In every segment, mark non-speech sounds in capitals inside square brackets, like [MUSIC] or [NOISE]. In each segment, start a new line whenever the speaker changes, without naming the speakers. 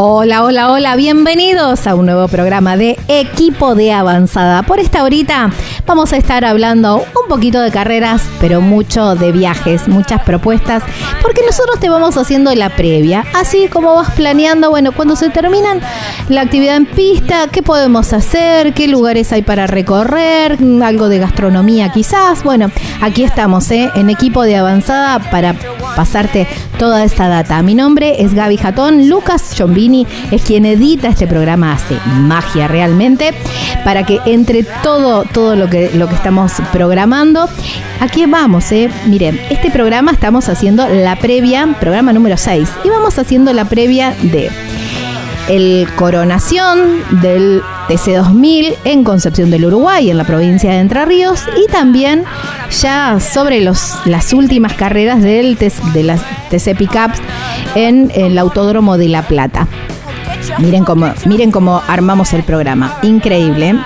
Hola, hola, hola, bienvenidos a un nuevo programa de Equipo de Avanzada. Por esta horita vamos a estar hablando un poquito de carreras, pero mucho de viajes, muchas propuestas, porque nosotros te vamos haciendo la previa, así como vas planeando, bueno, cuando se terminan la actividad en pista, qué podemos hacer, qué lugares hay para recorrer, algo de gastronomía quizás. Bueno, aquí estamos, ¿eh? en Equipo de Avanzada para pasarte toda esta data. Mi nombre es Gaby Jatón, Lucas Chombini es quien edita este programa, hace magia realmente, para que entre todo, todo lo que, lo que estamos programando, aquí vamos, eh. Miren, este programa estamos haciendo la previa, programa número 6, y vamos haciendo la previa de el coronación del TC2000 en Concepción del Uruguay, en la provincia de Entre Ríos, y también ya sobre los, las últimas carreras del, de las TC Pickups en el Autódromo de La Plata. Miren cómo, miren cómo armamos el programa. Increíble.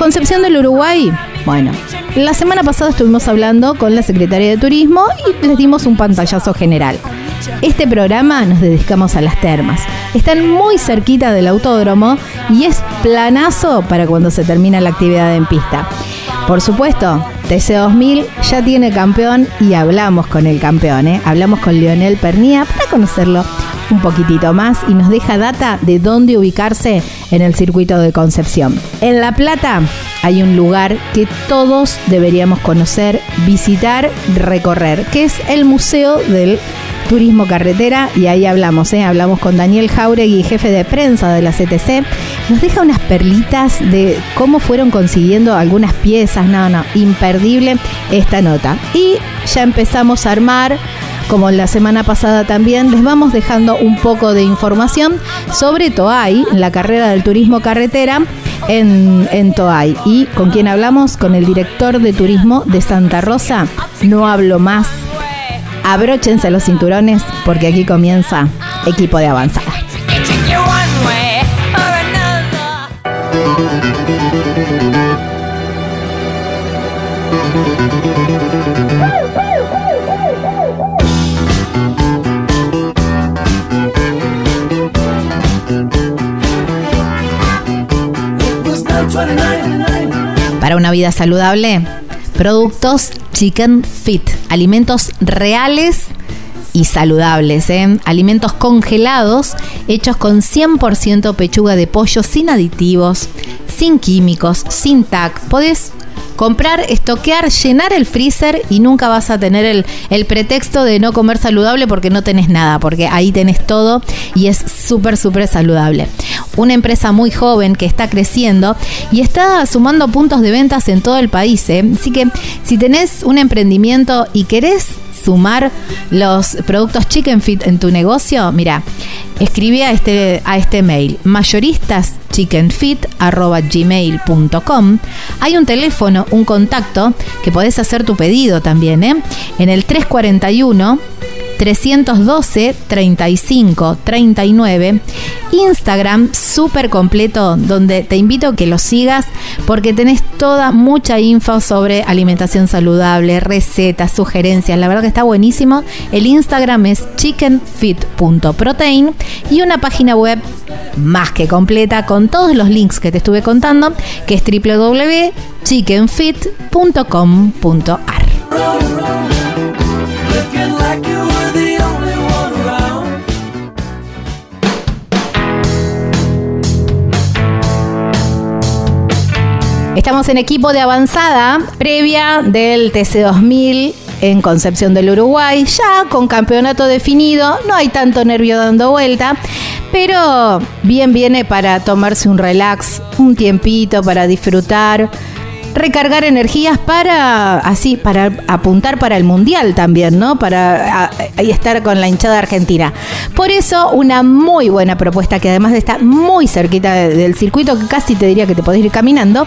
Concepción del Uruguay. Bueno, la semana pasada estuvimos hablando con la secretaria de Turismo y les dimos un pantallazo general. Este programa nos dedicamos a las termas. Están muy cerquita del autódromo y es planazo para cuando se termina la actividad en pista. Por supuesto, TC2000 ya tiene campeón y hablamos con el campeón, ¿eh? hablamos con Lionel Pernía para conocerlo un poquitito más y nos deja data de dónde ubicarse en el circuito de Concepción. En La Plata hay un lugar que todos deberíamos conocer, visitar, recorrer, que es el Museo del Turismo Carretera y ahí hablamos, ¿eh? hablamos con Daniel Jauregui, jefe de prensa de la CTC, nos deja unas perlitas de cómo fueron consiguiendo algunas piezas, no, no, imperdible esta nota. Y ya empezamos a armar como la semana pasada también, les vamos dejando un poco de información sobre Toay, la carrera del turismo carretera en, en Toay. ¿Y con quién hablamos? Con el director de turismo de Santa Rosa. No hablo más abróchense los cinturones porque aquí comienza equipo de avanzada. Para una vida saludable, productos Chicken Fit, alimentos reales y saludables, ¿eh? alimentos congelados hechos con 100% pechuga de pollo sin aditivos, sin químicos, sin TAC. Podés comprar, estoquear, llenar el freezer y nunca vas a tener el, el pretexto de no comer saludable porque no tenés nada, porque ahí tenés todo y es súper, súper saludable. Una empresa muy joven que está creciendo y está sumando puntos de ventas en todo el país. ¿eh? Así que si tenés un emprendimiento y querés sumar los productos Chicken Fit en tu negocio, mira, escribí a este, a este mail, mayoristas.chickenfit.gmail.com. Hay un teléfono, un contacto, que podés hacer tu pedido también, ¿eh? En el 341 312 35 39. Instagram súper completo donde te invito a que lo sigas porque tenés toda mucha info sobre alimentación saludable, recetas, sugerencias. La verdad que está buenísimo. El Instagram es chickenfit.protein y una página web más que completa con todos los links que te estuve contando que es www.chickenfit.com.ar. Estamos en equipo de avanzada previa del TC2000 en Concepción del Uruguay, ya con campeonato definido, no hay tanto nervio dando vuelta, pero bien viene para tomarse un relax, un tiempito para disfrutar recargar energías para así para apuntar para el mundial también, ¿no? Para estar con la hinchada argentina. Por eso una muy buena propuesta que además está muy cerquita del circuito, que casi te diría que te podés ir caminando,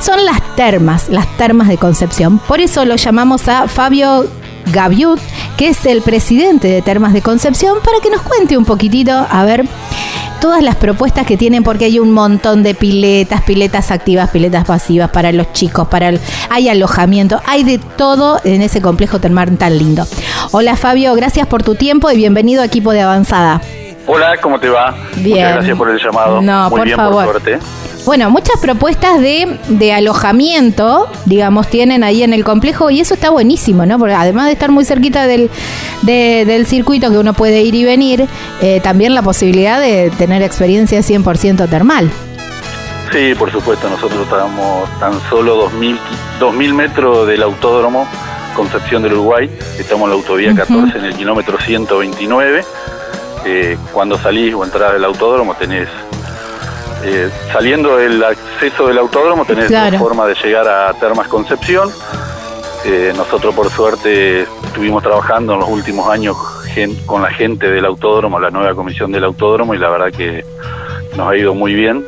son las termas, las termas de Concepción. Por eso lo llamamos a Fabio Gaviut, que es el presidente de Termas de Concepción, para que nos cuente un poquitito, a ver, todas las propuestas que tienen, porque hay un montón de piletas, piletas activas, piletas pasivas para los chicos, para el, hay alojamiento, hay de todo en ese complejo termal tan lindo. Hola Fabio, gracias por tu tiempo y bienvenido a equipo de avanzada.
Hola, ¿cómo te va?
Bien.
Muchas gracias por el llamado.
No,
Muy
por
bien,
favor.
por suerte.
Bueno, muchas propuestas de, de alojamiento, digamos, tienen ahí en el complejo y eso está buenísimo, ¿no? Porque además de estar muy cerquita del, de- del circuito que uno puede ir y venir, eh, también la posibilidad de tener experiencia 100% termal.
Sí, por supuesto, nosotros estamos tan solo 2.000, 2000 metros del autódromo Concepción del Uruguay, estamos en la autovía
Ujú.
14 en el kilómetro 129. Eh, cuando salís o entras del autódromo tenés, eh, saliendo del acceso del autódromo tenés
Claro.
dos formas de llegar a Termas Concepción. Eh, nosotros por suerte estuvimos trabajando en los últimos años gen- con la gente del autódromo, la nueva comisión del autódromo y la verdad que nos ha ido muy bien,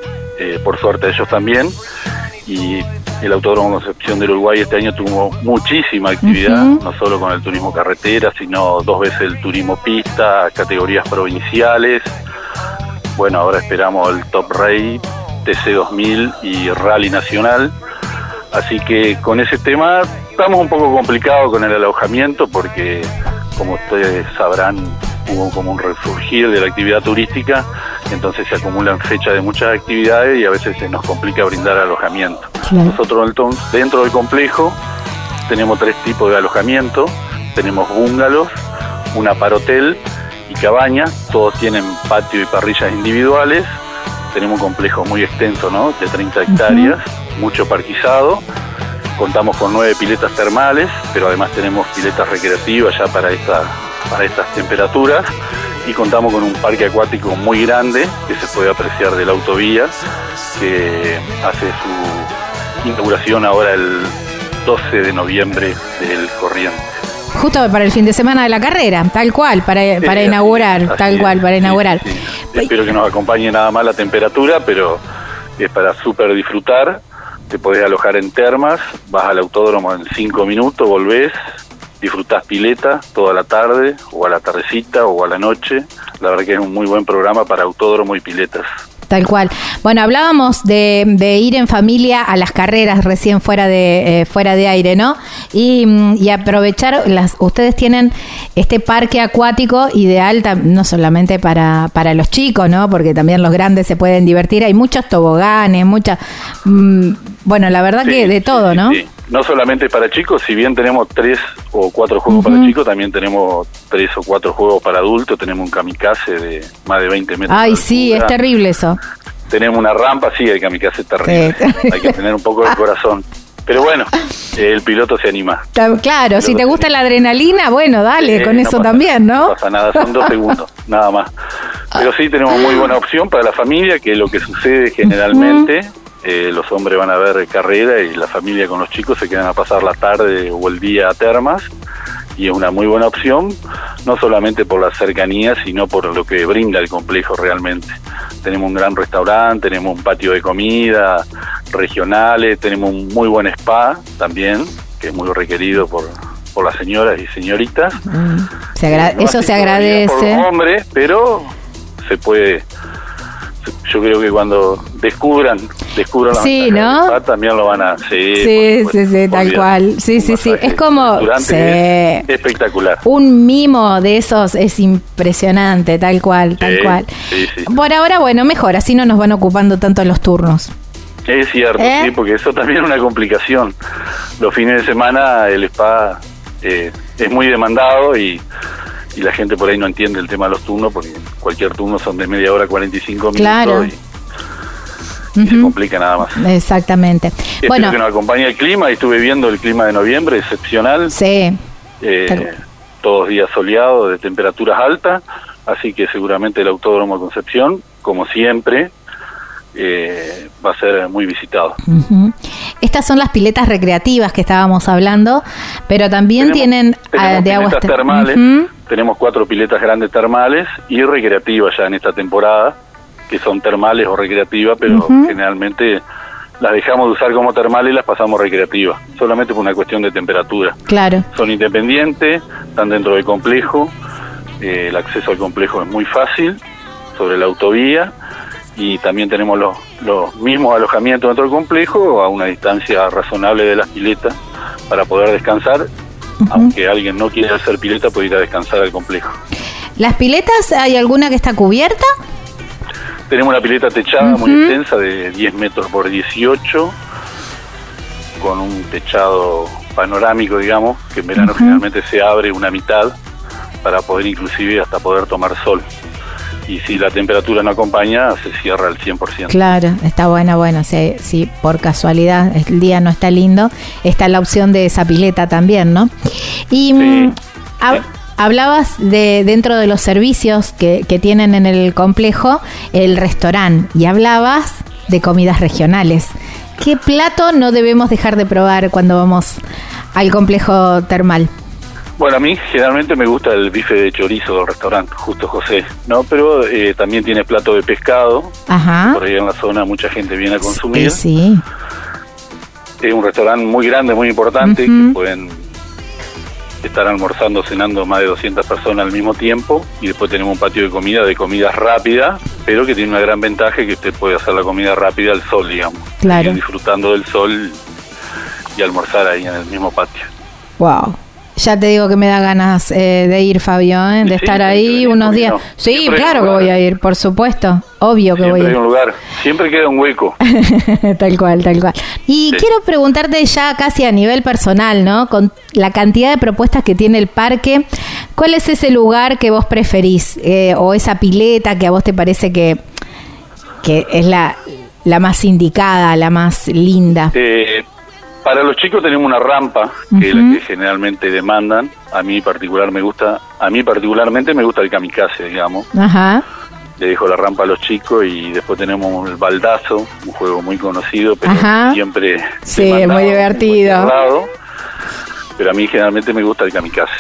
por suerte ellos también. Y el Autódromo Concepción del Uruguay este año tuvo muchísima actividad, no solo con el turismo carretera, sino dos veces el turismo pista, categorías provinciales. Bueno, ahora esperamos el Top Rey, TC2000 y Rally Nacional. Así que con ese tema estamos un poco complicados con el alojamiento porque, como ustedes sabrán, hubo como un resurgir de la actividad turística, entonces se acumulan fechas de muchas actividades y a veces se nos complica brindar alojamiento.
Claro.
Nosotros entonces, dentro del complejo tenemos tres tipos de alojamiento, tenemos bungalows, una parotel y cabaña, todos tienen patio y parrillas individuales, tenemos un complejo muy extenso, ¿no? De 30 hectáreas, mucho parquizado, contamos con nueve piletas termales, pero además tenemos piletas recreativas ya para, esta, para estas temperaturas y contamos con un parque acuático muy grande que se puede apreciar de la autovía, que hace su inauguración ahora el 12 de noviembre del corriente.
Justo para el fin de semana de la carrera, tal cual, para, para
Sí,
inaugurar,
así
tal cual, para
Sí,
inaugurar.
sí. Espero que nos acompañe nada más la temperatura, pero es para súper disfrutar. Te podés alojar en termas, vas al autódromo en cinco minutos, volvés, disfrutás pileta toda la tarde, o a la tardecita, o a la noche. La verdad que es un muy buen programa para autódromo y piletas.
Tal cual. Bueno, hablábamos de, de ir en familia a las carreras recién fuera de eh, fuera de aire, ¿no? Y, mm, y aprovechar las. Ustedes tienen este parque acuático ideal no solamente para para los chicos, ¿no? Porque también los grandes se pueden divertir. Hay muchos toboganes, muchas. mm, bueno, la verdad que de todo,
sí,
¿no?
sí. No solamente para chicos, si bien tenemos tres o cuatro juegos para chicos, también tenemos tres o cuatro juegos para adultos. Tenemos un kamikaze de más de 20 metros.
Ay, sí, es terrible eso.
Tenemos una rampa, sí, el kamikaze es terrible.
Sí. [LAUGHS]
Hay que tener un poco de corazón. Pero bueno, el piloto se anima.
Claro, si te gusta la adrenalina, bueno, dale,
Eh,
con
no
eso
pasa-
también, ¿no?
No pasa nada, son dos [LAUGHS] segundos, nada más. Pero sí tenemos muy buena opción para la familia, que lo que sucede generalmente, eh, los hombres van a ver carrera y la familia con los chicos se quedan a pasar la tarde o el día a termas. Y es una muy buena opción, no solamente por la cercanía, sino por lo que brinda el complejo realmente. Tenemos un gran restaurante, tenemos un patio de comida, regionales, tenemos un muy buen spa también, que es muy requerido por, por las señoras y señoritas.
Mm, se
No
eso se
todavía Por
agradece.
los hombres, pero se puede. Yo creo que cuando descubran, descubran la
Sí,
ventaja
¿no?
también lo van a. Sí,
Sí,
por
sí, sí, tal cual. Sí, sí, sí. Es como-
durante
sí.
es espectacular.
Un mimo de esos es impresionante, tal cual, tal cual.
sí.
Por ahora, bueno, mejor, así no nos van ocupando tanto los turnos.
Es cierto,
¿Eh?
sí, porque eso también es una complicación. Los fines de semana el spa eh, es muy demandado y, y la gente por ahí no entiende el tema de los turnos porque cualquier turno son de media hora, 45 minutos.
Claro.
Y, y se complica nada más.
Exactamente.
Espero
bueno,
que nos acompañe el clima, y estuve viendo el clima de noviembre, excepcional.
sí.
Eh, todos días soleados, de temperaturas altas, así que seguramente el Autódromo de Concepción, como siempre, eh, va a ser muy visitado.
Ujú. Estas son las piletas recreativas que estábamos hablando, pero también
Tenemos-
tienen
tenemos
ah, de aguas ter-
termales, tenemos cuatro piletas grandes termales y recreativas ya en esta temporada, que son termales o recreativas, pero generalmente las dejamos de usar como termales y las pasamos recreativas, solamente por una cuestión de temperatura.
Claro.
Son independientes, están dentro del complejo, eh, el acceso al complejo es muy fácil, sobre la autovía, y también tenemos los, los mismos alojamientos dentro del complejo a una distancia razonable de las piletas para poder descansar, aunque alguien no quiera hacer pileta puede ir a descansar al complejo.
¿Las piletas hay alguna que está cubierta?
Tenemos una pileta techada muy extensa de 10 metros por 18, con un techado panorámico, digamos, que en verano
Ujú.
generalmente se abre una mitad para poder inclusive hasta poder tomar sol. Y si la temperatura no acompaña, se cierra al 100%.
Claro, está buena, bueno, si, si por casualidad el día no está lindo, está la opción de esa pileta también, ¿no? Y mm, hab- hablabas de dentro de los servicios que, que tienen en el complejo, el restaurante, y hablabas de comidas regionales. ¿Qué plato no debemos dejar de probar cuando vamos al complejo termal?
Bueno, a mí generalmente me gusta el bife de chorizo del restaurante, Justo José, ¿no? Pero eh, también tiene plato de pescado,
Ajá.
por ahí en la zona mucha gente viene a consumir.
Eh, sí.
Es un restaurante muy grande, muy importante, que pueden estar almorzando, cenando más de 200 personas al mismo tiempo. Y después tenemos un patio de comida, de comida rápida, pero que tiene una gran ventaja que usted puede hacer la comida rápida al sol, digamos.
Claro.
Disfrutando del sol y almorzar ahí en el mismo patio.
Wow. Ya te digo que me da ganas eh, de ir, Fabio, ¿eh? de
Sí,
estar ahí unos
¿por qué
días.
no?
Sí,
Siempre
claro que voy a ir, por supuesto. Obvio que voy a ir.
un lugar, siempre queda un hueco. [LAUGHS]
tal cual, tal cual. Y
Sí.
quiero preguntarte ya casi a nivel personal, ¿no? Con la cantidad de propuestas que tiene el parque, ¿cuál es ese lugar que vos preferís? Eh, o esa pileta que a vos te parece que, que es la, la más indicada, la más linda.
Eh, para los chicos tenemos una rampa, que es la que generalmente demandan. A mí particular me gusta, a mí particularmente me gusta el kamikaze, digamos.
Ajá.
le dejo la rampa a los chicos y después tenemos el baldazo, un juego muy conocido, pero
Ajá.
siempre
Sí,
demandado,
muy divertido.
muy cerrado. pero a mí generalmente me gusta el kamikaze.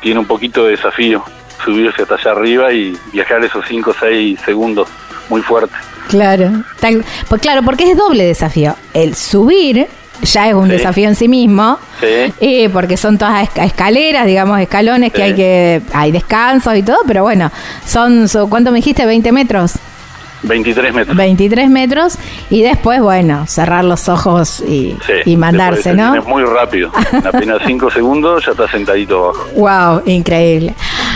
Tiene un poquito de desafío, subirse hasta allá arriba y viajar esos 5 o 6 segundos muy fuerte.
Claro, tal- pues claro, porque es doble desafío. El subir ya es un
Sí.
desafío en sí mismo,
Sí.
eh, porque son todas esca- escaleras, digamos, escalones que hay que, hay descansos y todo, pero bueno, son, son- ¿cuánto me dijiste? 20 metros.
23 metros.
23 metros y después, bueno, cerrar los ojos y,
Sí,
y mandarse, ¿no?
Es muy rápido. En [LAUGHS] apenas 5 segundos ya está sentadito abajo.
Wow, increíble.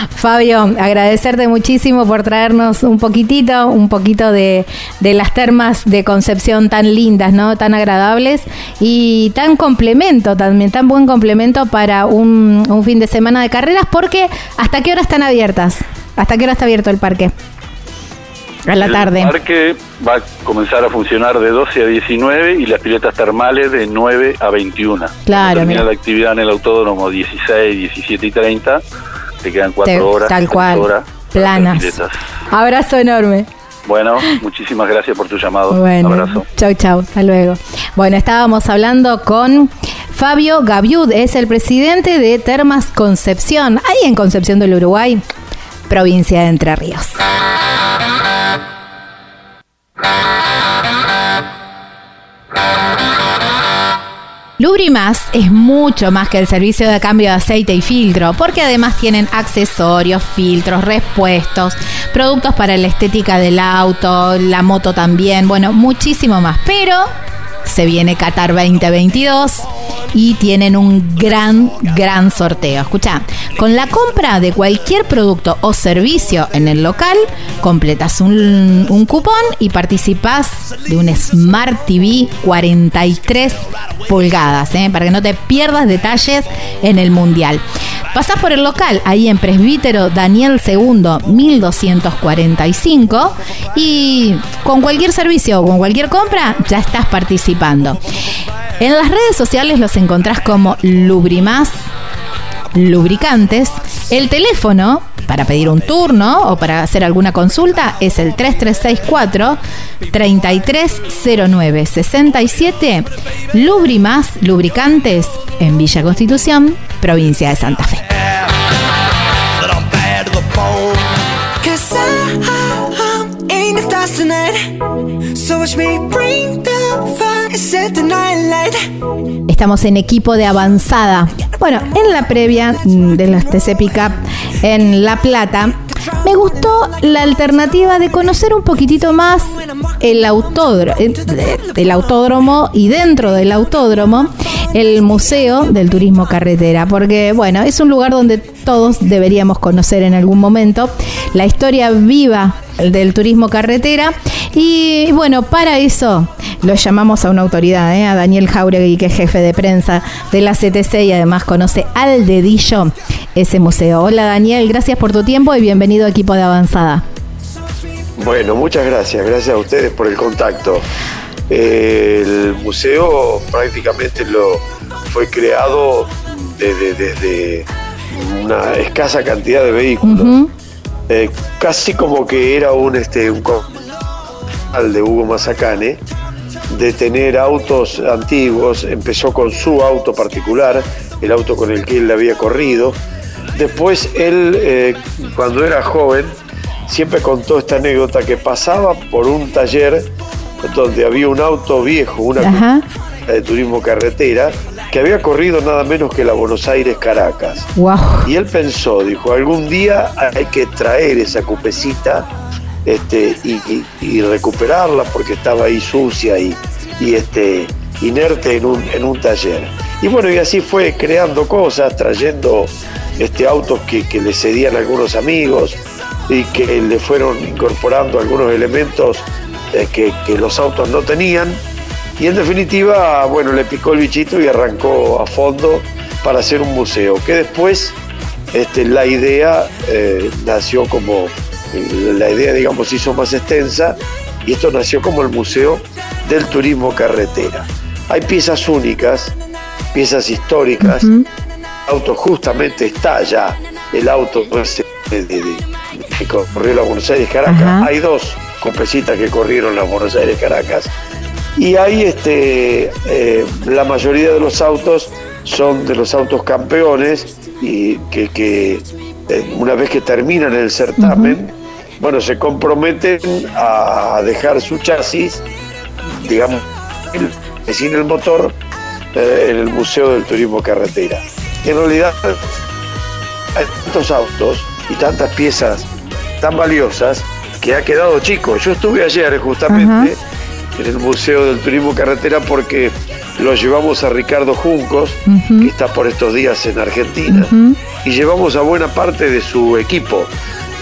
Fabio, agradecerte muchísimo por traernos un poquitito, un poquito de, de las termas de Concepción tan lindas, ¿no? Tan agradables y tan complemento también, tan buen complemento para un, un fin de semana de carreras, porque ¿hasta qué hora están abiertas? ¿Hasta qué hora está abierto el parque? A la tarde.
El parque va a comenzar a funcionar de 12 a 19 y las piletas termales de 9 a 21.
Claro,
termina la actividad en el autódromo 16, 17 y 30, te quedan 4
Te-
horas.
tal cual,
horas
planas. Abrazo enorme.
Bueno, muchísimas gracias por tu llamado.
Bueno,
Abrazo.
chau, chau, hasta luego. Bueno, estábamos hablando con Fabio Gaviud, es el presidente de Termas Concepción, ahí en Concepción del Uruguay, provincia de Entre Ríos. Lubrimas es mucho más que el servicio de cambio de aceite y filtro, porque además tienen accesorios, filtros, repuestos, productos para la estética del auto, la moto también, bueno, muchísimo más. Pero se viene Qatar 2022 y tienen un gran, gran sorteo. Escucha, con la compra de cualquier producto o servicio en el local, completas un, cupón y participas de un Smart TV 43 pulgadas, ¿eh? para que no te pierdas detalles en el Mundial. Pasás por el local, ahí en Presbítero Daniel II 1245 y con cualquier servicio o con cualquier compra ya estás participando. En las redes sociales los encontrás como Lubrimás Lubricantes. El teléfono para pedir un turno o para hacer alguna consulta es el 3364 3309 67 Lubrimás Lubricantes en Villa Constitución, provincia de Santa Fe. Estamos en equipo de avanzada. Bueno, en la previa de las TC Pickup en La Plata, me gustó la alternativa de conocer un poquitito más el autódromo, el autódromo y dentro del autódromo el Museo del Turismo Carretera, porque bueno, es un lugar donde todos deberíamos conocer en algún momento la historia viva del turismo carretera y bueno, para eso lo llamamos a una autoridad, ¿eh? a Daniel Jauregui, que es jefe de prensa de la CTC y además conoce al dedillo ese museo. Hola Daniel, gracias por tu tiempo y bienvenido a Equipo de Avanzada.
Bueno, muchas gracias, gracias a ustedes por el contacto. el museo prácticamente lo fue creado desde, una escasa cantidad de vehículos. Eh, casi como que era un este un de Hugo Mazacane de tener autos antiguos, empezó con su auto particular, el auto con el que él había corrido. Después él, eh, cuando era joven, siempre contó esta anécdota que pasaba por un taller donde había un auto viejo, una de turismo carretera, que había corrido nada menos que la Buenos Aires Caracas. Y él pensó, dijo, algún día hay que traer esa cupecita este, y, recuperarla porque estaba ahí sucia y, este, inerte en un, en un taller. Y bueno, y así fue creando cosas, trayendo este, autos que, le cedían algunos amigos y que le fueron incorporando algunos elementos eh, que, los autos no tenían. Y en definitiva, bueno, le picó el bichito y arrancó a fondo para hacer un museo, que después este, la idea eh, nació como la idea, digamos, se hizo más extensa y esto nació como el Museo del Turismo Carretera. Hay piezas únicas, piezas históricas, el auto justamente está ya, el auto que corrió la Buenos Aires Caracas, hay dos copecitas que corrieron la Buenos Aires Caracas y hay este, eh, la mayoría de los autos son de los autos campeones y que, eh, una vez que terminan el certamen, bueno, se comprometen a dejar su chasis, digamos, sin el motor, eh, en el Museo del Turismo Carretera. En realidad, hay tantos autos y tantas piezas tan valiosas que ha quedado chico. Yo estuve ayer justamente en el Museo del Turismo Carretera porque lo llevamos a Ricardo Juncos, que está por estos días en Argentina, y llevamos a buena parte de su equipo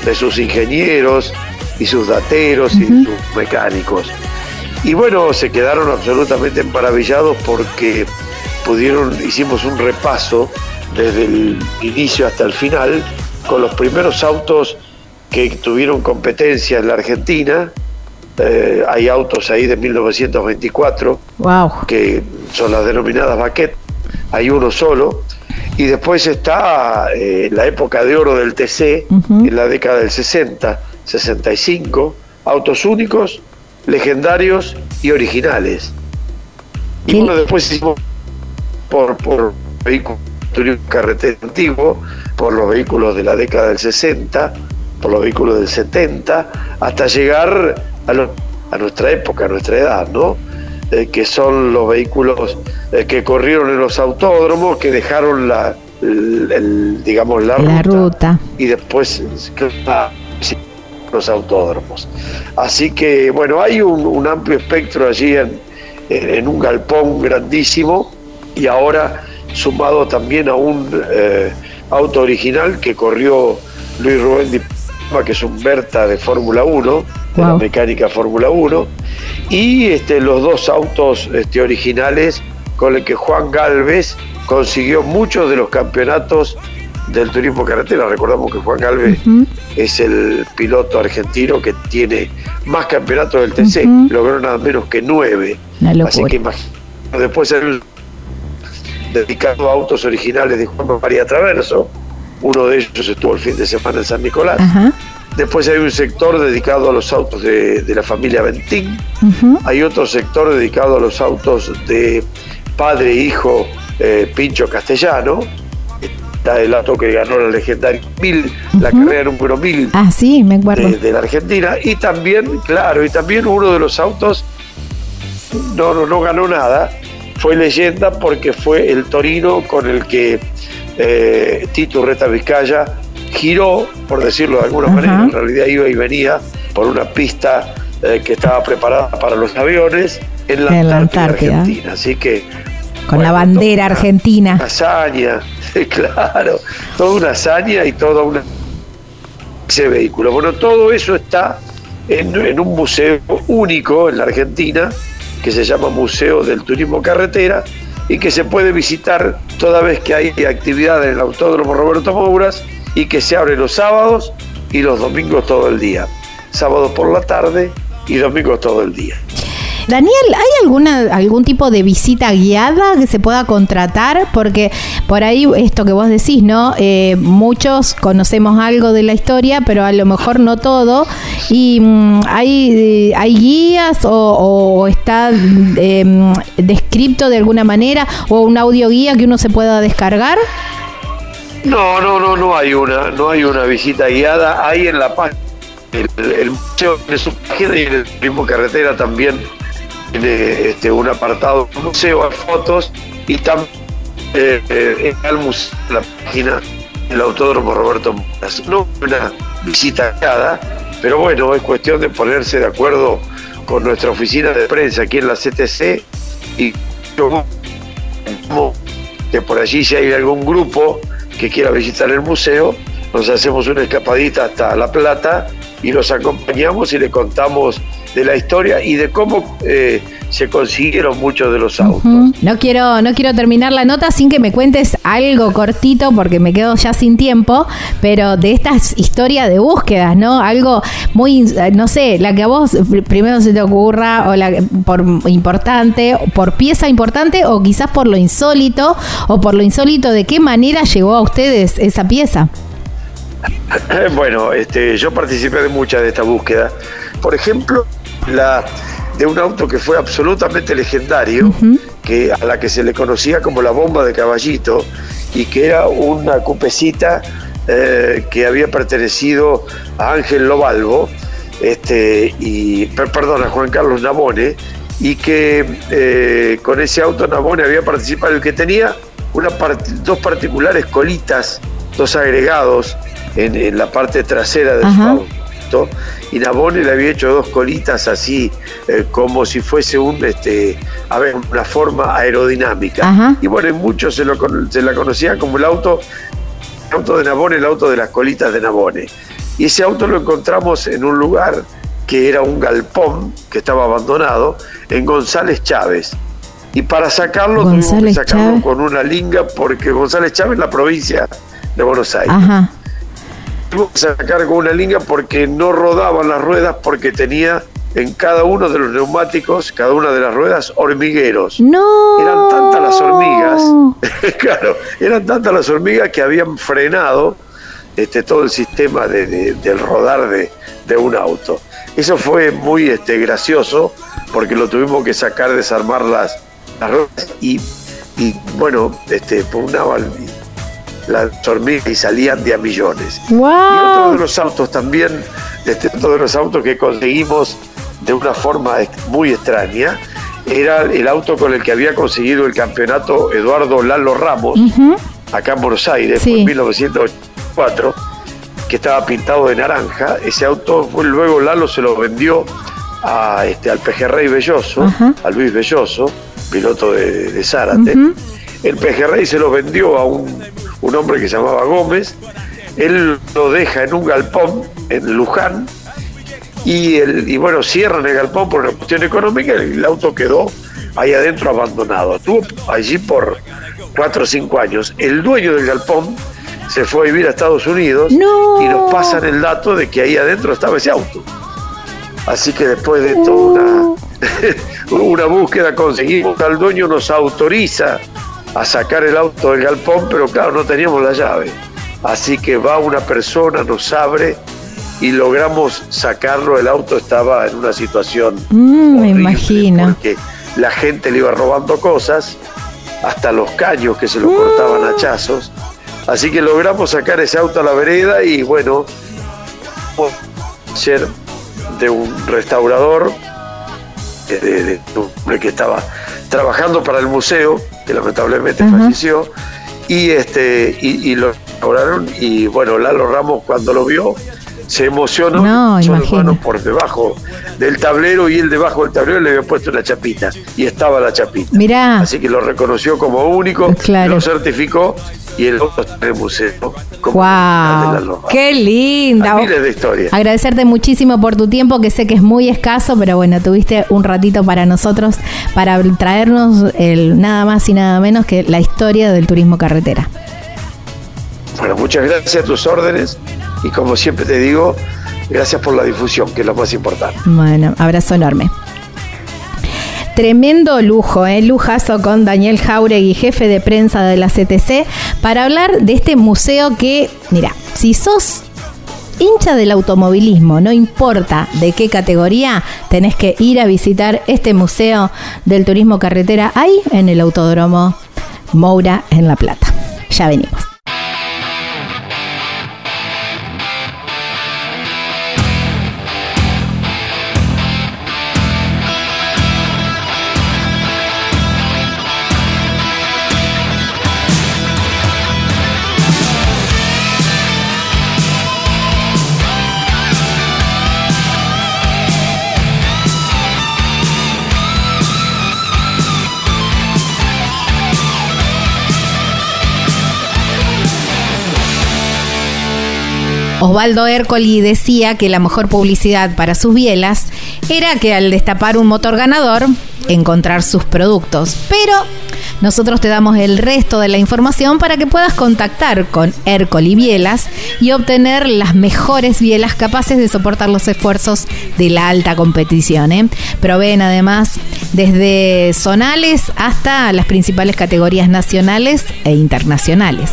de sus ingenieros y sus dateros y sus mecánicos. Y bueno, se quedaron absolutamente maravillados porque pudieron, hicimos un repaso desde el inicio hasta el final con los primeros autos que tuvieron competencia en la Argentina. Eh, hay autos ahí de 1924 wow. que son las denominadas baquet. Hay uno solo y después está eh, la época de oro del TC, en la década del 60, 65, autos únicos, legendarios y originales. Y bueno, después hicimos por, por vehículos carretera antiguo, por los vehículos de la década del 60, por los vehículos del 70, hasta llegar a, a nuestra época, a nuestra edad, ¿no? Eh, que son los vehículos eh, que corrieron en los autódromos, que dejaron la, digamos, la, ruta, y después los autódromos. Así que, bueno, hay un, amplio espectro allí en, en, un galpón grandísimo y ahora sumado también a un eh, auto original que corrió Luis Rubén Di Palma, que es un Berta de Fórmula 1, de la mecánica Fórmula 1, y este, los dos autos este, originales con el que Juan Galvez consiguió muchos de los campeonatos del turismo carretera. Recordamos que Juan Galvez es el piloto argentino que tiene más campeonatos del TC, logró nada menos que nueve. Así que después el dedicado a autos originales de Juan María Traverso, uno de ellos estuvo el fin de semana en San Nicolás. Después hay un sector dedicado a los autos de, de la familia Ventín, hay otro sector dedicado a los autos de padre e hijo eh, Pincho Castellano, está el auto que ganó la legendaria 1000, la carrera número 1000
Ah, sí, me acuerdo.
de, de la Argentina. Y también, claro, y también uno de los autos no, no, no ganó nada, fue leyenda porque fue el Torino con el que eh, Tito Reta Vizcaya giró, por decirlo de alguna
Ajá.
manera, en realidad iba y venía por una pista eh, que estaba preparada para los aviones en la,
En la
Antártida,
Antártida.
Argentina. Así que
Con
bueno,
la bandera
una-
argentina.
una hazaña, [LAUGHS] claro, toda una hazaña y toda una ese vehículo. Bueno, todo eso está en, en un museo único en la Argentina que se llama Museo del Turismo Carretera y que se puede visitar toda vez que hay actividad en el Autódromo Roberto Mouras y que se abre los sábados y los domingos todo el día. Sábados por la tarde y domingos todo el día.
Daniel, ¿hay alguna algún tipo de visita guiada que se pueda contratar? Porque por ahí esto que vos decís, ¿no? Eh, muchos conocemos algo de la historia, pero a lo mejor no todo. Y mm, hay, eh, hay guías o, o está eh, descrito de alguna manera o un audio guía que uno se pueda descargar.
No, no, no, no hay una, no hay una visita guiada. Hay en la página el, museo tiene su página y en el turismo carretera también tiene este, un apartado museo, hay fotos y también eh, eh, en el museo, en la página del Autódromo Roberto Moras. No una visita guiada, pero bueno, es cuestión de ponerse de acuerdo con nuestra oficina de prensa aquí en la CTC y yo como que por allí si hay algún grupo que quiera visitar el museo, nos hacemos una escapadita hasta La Plata y los acompañamos y le contamos de la historia y de cómo eh, se consiguieron muchos de los autos.
No quiero, no quiero terminar la nota sin que me cuentes algo cortito porque me quedo ya sin tiempo, pero de estas historias de búsquedas, ¿no? Algo muy, no sé, la que a vos primero se te ocurra o la por importante, por pieza importante o quizás por lo insólito o por lo insólito de qué manera llegó a ustedes esa pieza. [LAUGHS]
Bueno, este, yo participé de muchas de esta búsqueda. Por ejemplo, la de un auto que fue absolutamente legendario, que a la que se le conocía como la bomba de caballito y que era una cupecita eh, que había pertenecido a Ángel Lobalvo, este, y per- perdón, a Juan Carlos Nabone, y que eh, con ese auto Nabone había participado, el que tenía una part- dos particulares colitas, dos agregados en, en la parte trasera de su
Ajá.
Y Nabone le había hecho dos colitas así, eh, como si fuese un, este, a ver, una forma aerodinámica.
Ajá.
Y bueno, en muchos se, lo, con- se la conocía como el auto, el auto de Nabone, el auto de las colitas de Nabone. Y ese auto lo encontramos en un lugar que era un galpón que estaba abandonado en González Chávez. Y para sacarlo tuvimos que sacarlo
Chávez.
con una linga porque González Chávez es la provincia de Buenos Aires.
Ajá.
Tuvimos que sacar con una linga porque no rodaban las ruedas porque tenía en cada uno de los neumáticos, cada una de las ruedas, hormigueros.
No.
Eran tantas las hormigas, [LAUGHS] claro, eran tantas las hormigas que habían frenado este, todo el sistema de- de- del rodar de, de un auto. Eso fue muy este, gracioso porque lo tuvimos que sacar, desarmar las, las ruedas y, y, bueno, este, pugnaban las hormigas y salían de a millones. Y otro de los autos también, este, otro de los autos que conseguimos de una forma muy extraña, era el auto con el que había conseguido el campeonato Eduardo Lalo Ramos, acá en Buenos Aires,
Sí.
en 1984, que estaba pintado de naranja. Ese auto fue, luego Lalo se lo vendió a, este, al Pejerrey Belloso, a Luis Belloso, piloto de, de Zárate. El pejerrey se lo vendió a un, un hombre que se llamaba Gómez, él lo deja en un galpón en Luján y, el, y bueno, cierran el galpón por una cuestión económica y el auto quedó ahí adentro abandonado. Estuvo allí por cuatro o cinco años. El dueño del galpón se fue a vivir a Estados Unidos y nos pasan el dato de que ahí adentro estaba ese auto. Así que después de toda una, [LAUGHS] una búsqueda conseguimos, al dueño nos autoriza a sacar el auto del galpón, pero claro, no teníamos la llave. Así que va una persona, nos abre y logramos sacarlo. El auto estaba en una situación.
Mm, me imagino.
Porque la gente le iba robando cosas, hasta los caños que se lo cortaban a hachazos. Así que logramos sacar ese auto a la vereda y bueno, ser de un restaurador, de, hombre que estaba trabajando para el museo, que lamentablemente falleció, y este y, lo restauraron y bueno, Lalo Ramos cuando lo vio se emocionó
no,
por debajo del tablero y él debajo del tablero le había puesto una chapita y estaba la chapita.
Mirá.
Así que lo reconoció como único, lo certificó y el otro está en el museo.
¡Wow! ¡Qué linda!
miles de historias.
Agradecerte muchísimo por tu tiempo, que sé que es muy escaso, pero bueno, tuviste un ratito para nosotros, para traernos el, nada más y nada menos que la historia del turismo carretera.
Bueno, muchas gracias a tus órdenes y como siempre te digo, gracias por la difusión, que es lo más importante.
Bueno, abrazo enorme. Tremendo lujo, ¿eh? lujazo con Daniel Jauregui, jefe de prensa de la CTC, para hablar de este museo que, mira, si sos hincha del automovilismo, no importa de qué categoría, tenés que ir a visitar este museo del turismo carretera ahí en el Autódromo Moura en La Plata. Ya venimos. Osvaldo Ercoli decía que la mejor publicidad para sus bielas era que al destapar un motor ganador, encontrar sus productos. Pero nosotros te damos el resto de la información para que puedas contactar con Ercoli Bielas y obtener las mejores bielas capaces de soportar los esfuerzos de la alta competición. ¿eh? Proveen además desde zonales hasta las principales categorías nacionales e internacionales.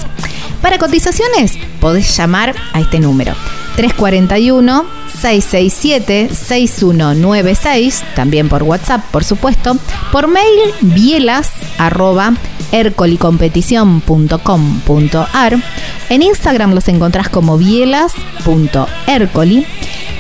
Para cotizaciones, podés llamar a este número 341 667 6196, también por WhatsApp, por supuesto, por mail bielas arroba En Instagram los encontrás como bielas.ercoli.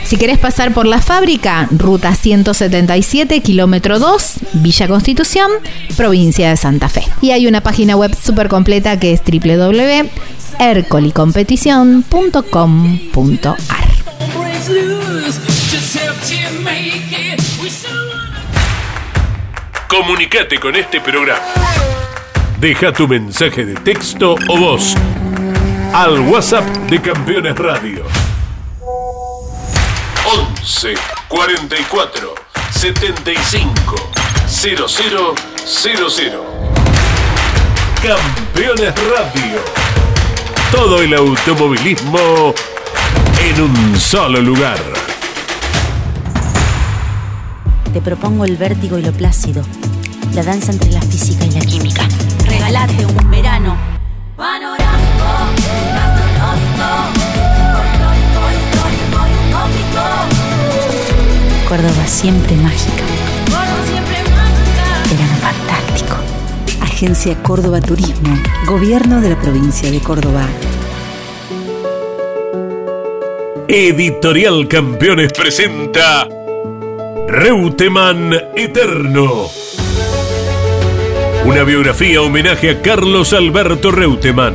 Si querés pasar por la fábrica, ruta 177, kilómetro 2, Villa Constitución, provincia de Santa Fe. Y hay una página web súper completa que es www.ercolicompetición.com.ar.
Comunicate con este programa. Deja tu mensaje de texto o voz al WhatsApp de Campeones Radio 11 44 75 0000. Campeones Radio. Todo el automovilismo en un solo lugar.
Te propongo el vértigo y lo plácido, la danza entre la física y la química. Regalate un verano panorámico, Córdoba siempre mágica. Verano fantástico. Agencia Córdoba Turismo, Gobierno de la provincia de Córdoba.
Editorial Campeones presenta Reutemann Eterno. Una biografía homenaje a Carlos Alberto Reutemann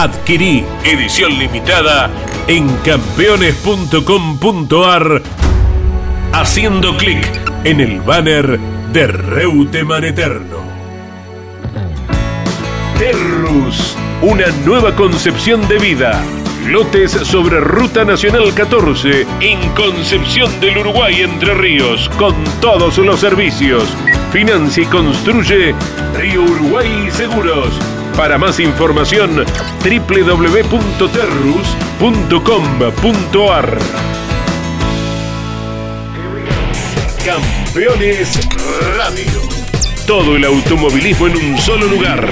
Adquirí edición limitada en campeones.com.ar haciendo clic en el banner de Reutemann Eterno. Terrus, una nueva concepción de vida. Lotes sobre Ruta Nacional 14 en Concepción del Uruguay Entre Ríos con todos los servicios. Financia y construye Río Uruguay Seguros. Para más información www.terrus.com.ar Campeones Radio. Todo el automovilismo en un solo lugar.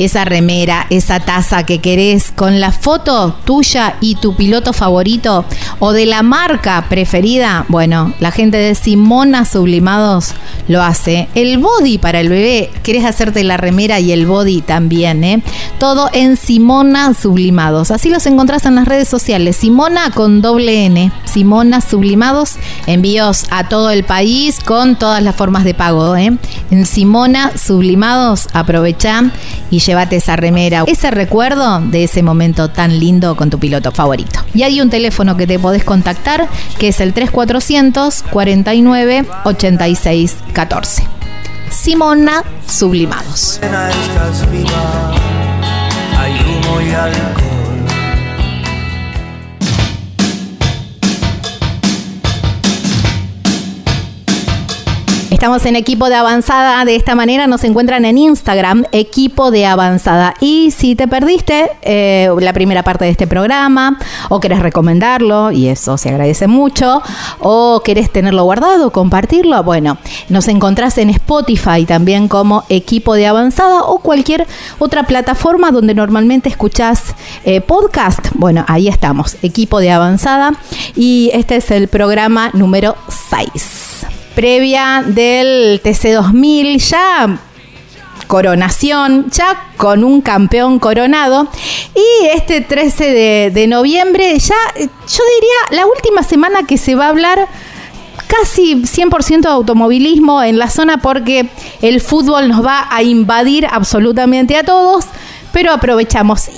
Esa remera, esa taza que querés con la foto tuya y tu piloto favorito o de la marca preferida, bueno, la gente de Simona Sublimados lo hace. El body para el bebé, querés hacerte la remera y el body también, ¿eh? Todo en Simona Sublimados. Así los encontrás en las redes sociales. Simona con doble N. Simona Sublimados. Envíos a todo el país con todas las formas de pago, ¿eh? En Simona Sublimados, aprovechá y llévate esa remera, ese recuerdo de ese momento tan lindo con tu piloto favorito. Y hay un teléfono que te podés contactar que es el 3400 49 86 14. Simona Sublimados. Estamos en equipo de avanzada. De esta manera nos encuentran en Instagram, equipo de avanzada. Y si te perdiste eh, la primera parte de este programa, o querés recomendarlo, y eso se agradece mucho, o querés tenerlo guardado, compartirlo, bueno, nos encontrás en Spotify también como equipo de avanzada o cualquier otra plataforma donde normalmente escuchás eh, podcast. Bueno, ahí estamos, equipo de avanzada. Y este es el programa número 6 previa del TC2000, ya coronación, ya con un campeón coronado. Y este 13 de, noviembre, ya yo diría la última semana que se va a hablar casi 100% de automovilismo en la zona porque el fútbol nos va a invadir absolutamente a todos, pero aprovechamos.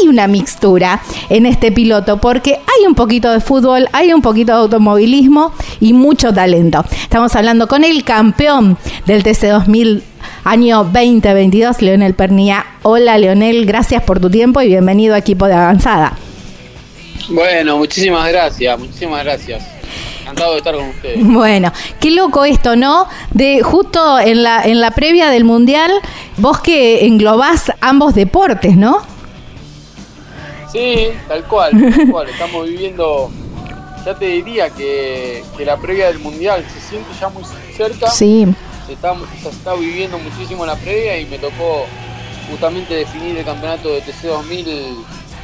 Hay una mixtura en este piloto porque hay un poquito de fútbol, hay un poquito de automovilismo y mucho talento. Estamos hablando con el campeón del TC2000 año 2022, Leonel Pernía. Hola Leonel, gracias por tu tiempo y bienvenido a equipo de avanzada.
Bueno, muchísimas gracias, muchísimas gracias. Encantado de estar con ustedes. [LAUGHS]
Bueno, qué loco esto, ¿no? De justo en la, en la previa del Mundial, vos que englobás ambos deportes, ¿no?
Sí, tal cual, [LAUGHS] tal cual. Estamos viviendo, ya te diría que, la previa del Mundial se siente ya muy cerca.
Sí.
Se está, se está viviendo muchísimo la previa y me tocó justamente definir el campeonato de TC2000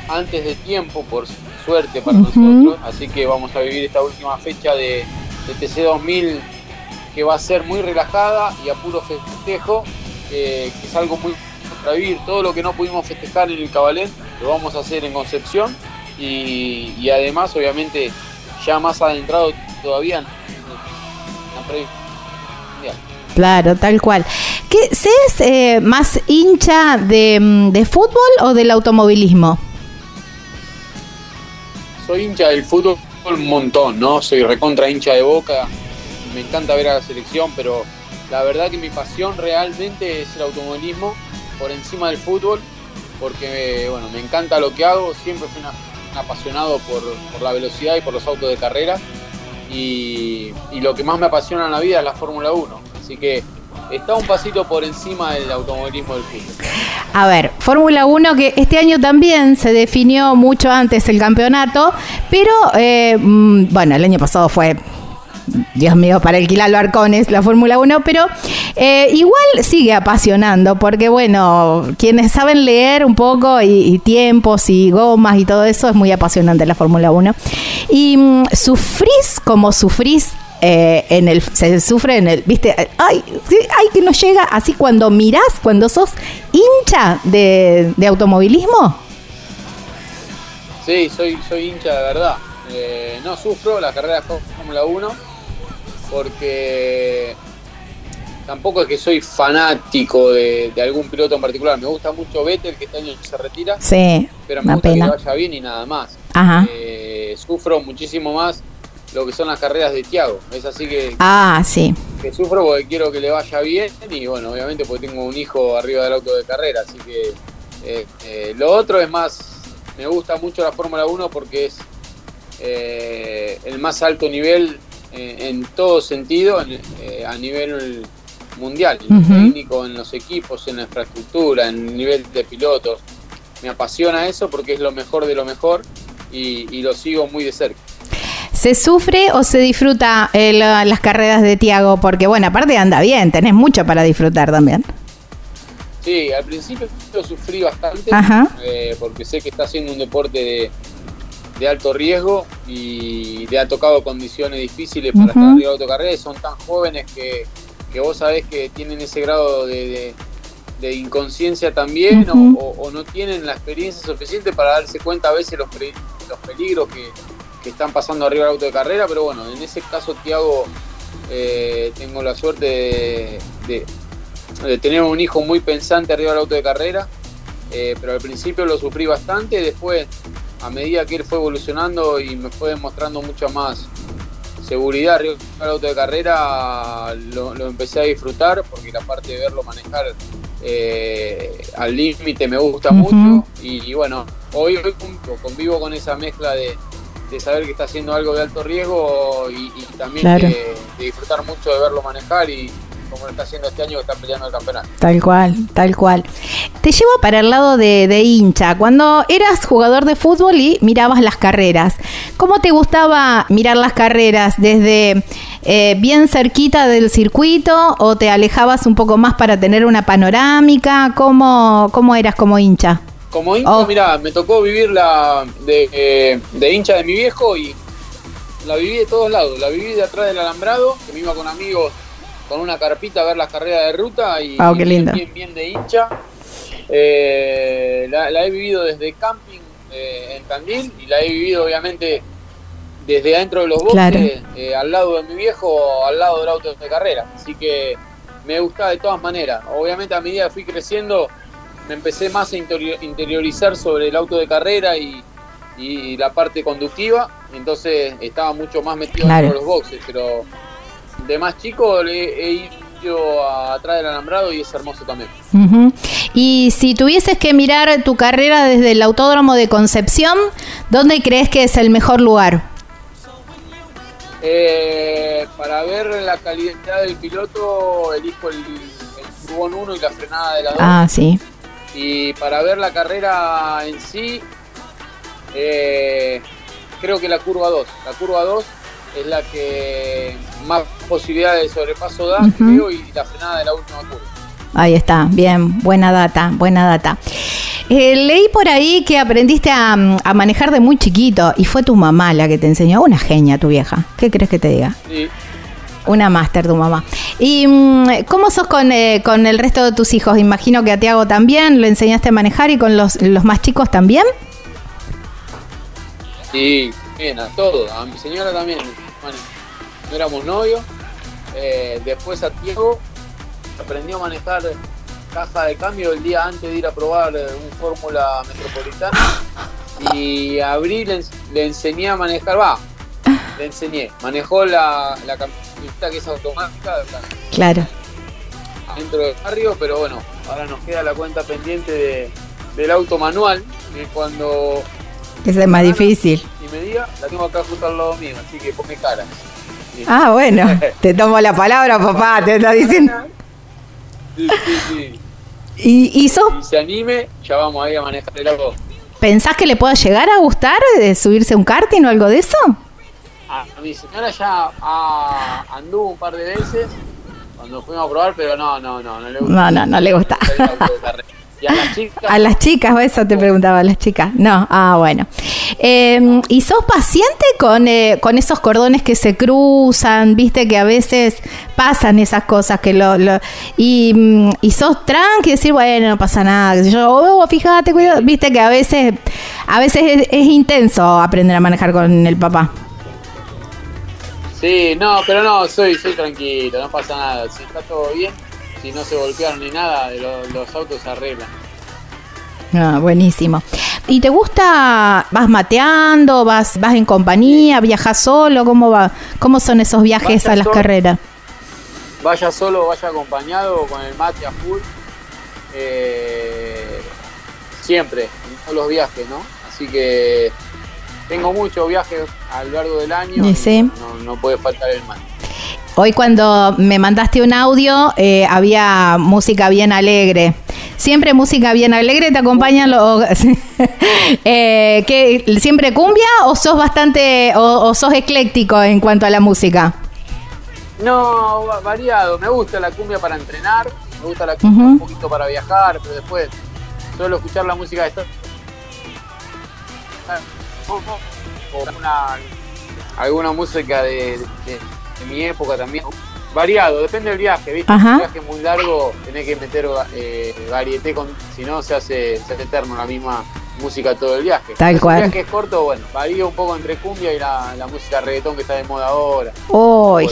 antes de tiempo, por suerte para nosotros. Así que vamos a vivir esta última fecha de, de TC2000 que va a ser muy relajada y a puro festejo, eh, que es algo muy para vivir. Todo lo que no pudimos festejar en el Cabalén lo vamos a hacer en Concepción y, además obviamente ya más adentrado todavía en
la Claro, tal cual. ¿Qué, ¿Sees eh, más hincha de, mm, de, fútbol o del automovilismo?
Soy hincha del fútbol un montón, ¿no? Soy recontra hincha de boca, me encanta ver a la selección, pero la verdad que mi pasión realmente es el automovilismo por encima del fútbol porque bueno, me encanta lo que hago, siempre fui un apasionado por, la velocidad y por los autos de carrera y, lo que más me apasiona en la vida es la Fórmula 1, así que está un pasito por encima del automovilismo del fútbol.
A ver, Fórmula 1 que este año también se definió mucho antes el campeonato, pero eh, mm, bueno, el año pasado fue Dios mío, para alquilar los arcones la Fórmula 1, pero eh, igual sigue apasionando, porque bueno, quienes saben leer un poco y, tiempos y gomas y todo eso, es muy apasionante la Fórmula 1. Y mm, sufrís como sufrís eh, en el se sufre en el viste ay, ay que no llega así cuando mirás cuando sos hincha de, automovilismo.
Sí soy soy hincha de verdad. Eh, no sufro la carrera de Fórmula 1 porque tampoco es que soy fanático de, algún piloto en particular. Me gusta mucho Vettel, que este año se retira.
Sí,
pero me gusta que vaya bien y nada más. Eh, sufro muchísimo más lo que son las carreras de Tiago. Es así que,
ah, sí.
que sufro porque quiero que le vaya bien y bueno, obviamente porque tengo un hijo arriba del auto de carrera. Así que eh, eh, lo otro es más, me gusta mucho la Fórmula 1 porque es el más alto nivel en todo sentido eh, a nivel mundial, en técnico, en los equipos, en la infraestructura, en el nivel de pilotos. Me apasiona eso porque es lo mejor de lo mejor y, lo sigo muy de cerca.
¿Se sufre o se disfruta eh, las carreras de Tiago? Porque bueno, aparte anda bien, tenés mucho para disfrutar también.
Sí, al principio lo sufrí bastante porque sé que está haciendo un deporte de, de alto riesgo y le ha tocado condiciones difíciles para estar arriba de autocarrera y son tan jóvenes que, vos sabés que tienen ese grado de, inconsciencia también o, no tienen la experiencia suficiente para darse cuenta a veces los, los peligros que, están pasando arriba del auto de carrera, pero bueno, en ese caso Tiago eh, tengo la suerte de, tener un hijo muy pensante arriba del auto de carrera, eh, pero al principio lo sufrí bastante, después a medida que él fue evolucionando y me fue demostrando mucha más seguridad arriba del auto de carrera, lo, empecé a disfrutar porque la parte de verlo manejar eh, al límite me gusta mucho. Y, bueno, hoy, hoy convivo con esa mezcla de, saber que está haciendo algo de alto riesgo y, también de, disfrutar mucho de verlo manejar y, como lo está haciendo este año que está peleando el campeonato.
Tal cual, tal cual. Te llevo para el lado de, hincha. Cuando eras jugador de fútbol y mirabas las carreras, ¿cómo te gustaba mirar las carreras? ¿Desde eh, bien cerquita del circuito o te alejabas un poco más para tener una panorámica? ¿Cómo, cómo eras como hincha?
Como hincha, oh. mira, me tocó vivir la de, eh, de hincha de mi viejo y la viví de todos lados. La viví de atrás del alambrado, que me iba con amigos con una carpita a ver las carreras de ruta y
ah,
bien, bien, de hincha. Eh, la, he vivido desde camping eh, en Tandil y la he vivido obviamente desde adentro de los boxes, eh, al lado de mi viejo, al lado del auto de carrera. Así que me gusta de todas maneras. Obviamente a medida que fui creciendo me empecé más a interiorizar sobre el auto de carrera y, la parte conductiva, entonces estaba mucho más metido en los boxes, pero de más chico he ido atrás del alambrado y es hermoso también.
Y si tuvieses que mirar tu carrera desde el Autódromo de Concepción, ¿dónde crees que es el mejor lugar?
Eh, para ver la calidad del piloto, elijo el, el 1 y la frenada de la 2.
Ah, sí.
Y para ver la carrera en sí, eh, creo que la curva 2. La curva 2 es la que más posibilidades de sobrepaso da, creo, y la frenada de la última curva.
Ahí está, bien, buena data, buena data. Eh, leí por ahí que aprendiste a, manejar de muy chiquito y fue tu mamá la que te enseñó. Una genia tu vieja. ¿Qué crees que te diga?
Sí.
Una máster tu mamá. ¿Y mm, cómo sos con, eh, con el resto de tus hijos? Imagino que a Tiago también lo enseñaste a manejar y con los, los más chicos también.
Sí, bien, a todos. A mi señora también. Bueno, no éramos novios. Eh, después a Diego aprendió a manejar caja de cambio el día antes de ir a probar eh, un Fórmula Metropolitana. Y a Abril le, enseñé a manejar, va, le enseñé. Manejó la, la camioneta que es automática.
Claro.
Dentro del barrio, pero bueno, ahora nos queda la cuenta pendiente de, del auto manual, que cuando
ese es más difícil.
Y me diga, la tengo acá justo al lado mío, así que ponme cara.
Ah, bueno, [LAUGHS] te tomo la palabra, papá, te está diciendo.
Sí, sí, sí.
¿Y, sos,
Y se anime, ya vamos ahí a manejar el auto.
pensás que le pueda llegar a gustar de subirse a un karting o algo de eso?
A, mi señora ya anduvo un par de veces cuando fuimos a probar, pero no, no, no, no le gusta.
No, no, no le gusta. [LAUGHS]
Y a las chicas,
A las chicas, eso te preguntaba, a las chicas. No, ah, bueno. Eh, ¿Y sos paciente con, eh, con esos cordones que se cruzan? Viste que a veces pasan esas cosas que lo... lo- y, mm, y sos tranqui, decir, bueno, no pasa nada. yo, oh, fíjate, cuidado. Viste que a veces, a veces es, es intenso aprender a manejar con el papá.
Sí, no, pero no, soy, soy tranquilo, no pasa nada. Si está todo bien, si no se golpearon ni nada, lo- los autos se arreglan.
Ah, buenísimo. ¿Y te gusta, vas mateando, vas, vas en compañía, viajas solo? ¿Cómo va? ¿Cómo son esos viajes
Vaya
a las
solo.
carreras?
Vaya solo vaya acompañado con el mate a full. eh, siempre, en todos los viajes, ¿no? Así que tengo muchos viajes a lo largo del año.
Y sí.
No, no puede faltar el mate.
Hoy cuando me mandaste un audio eh, había música bien alegre. Siempre música bien alegre te acompañan los... [LAUGHS] eh, ¿qué, ¿Siempre cumbia o sos bastante... O, o sos ecléctico en cuanto a la música?
No, va- variado. Me gusta la cumbia para entrenar, me gusta la cumbia un poquito para viajar, pero después suelo escuchar la música de esta. O alguna, alguna música de, de- de mi época también. Variado, depende del viaje, ¿viste?
Ajá.
Un viaje muy largo, tenés que meter eh, varieté, con, si no se hace, se hace eterno la misma música todo el viaje.
Tal cual.
Un viaje es corto, bueno, varía un poco entre cumbia y la, la música reggaetón que está de moda ahora.
Uy,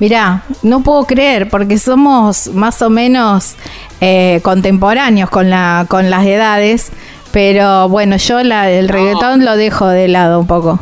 mirá, no puedo creer porque somos más o menos eh, contemporáneos con, la, con las edades, pero bueno, yo la, el
No.
reggaetón lo dejo de lado un poco.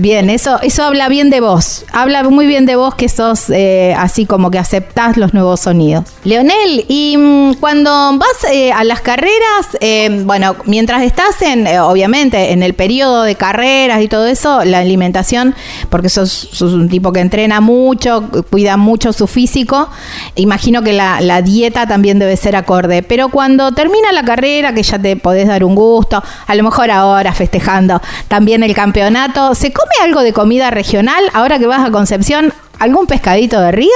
Bien, eso, eso habla bien de vos. Habla muy bien de vos que sos eh, así como que aceptás los nuevos sonidos. Leonel, y mm, cuando vas eh, a las carreras, eh, bueno, mientras estás en, eh, obviamente, en el periodo de carreras y todo eso, la alimentación, porque sos, sos un tipo que entrena mucho, cuida mucho su físico, imagino que la, la dieta también debe ser acorde. Pero cuando termina la carrera, que ya te podés dar un gusto, a lo mejor ahora festejando también el campeonato, ¿se come algo de comida regional? Ahora que vas a Concepción, ¿algún pescadito de río?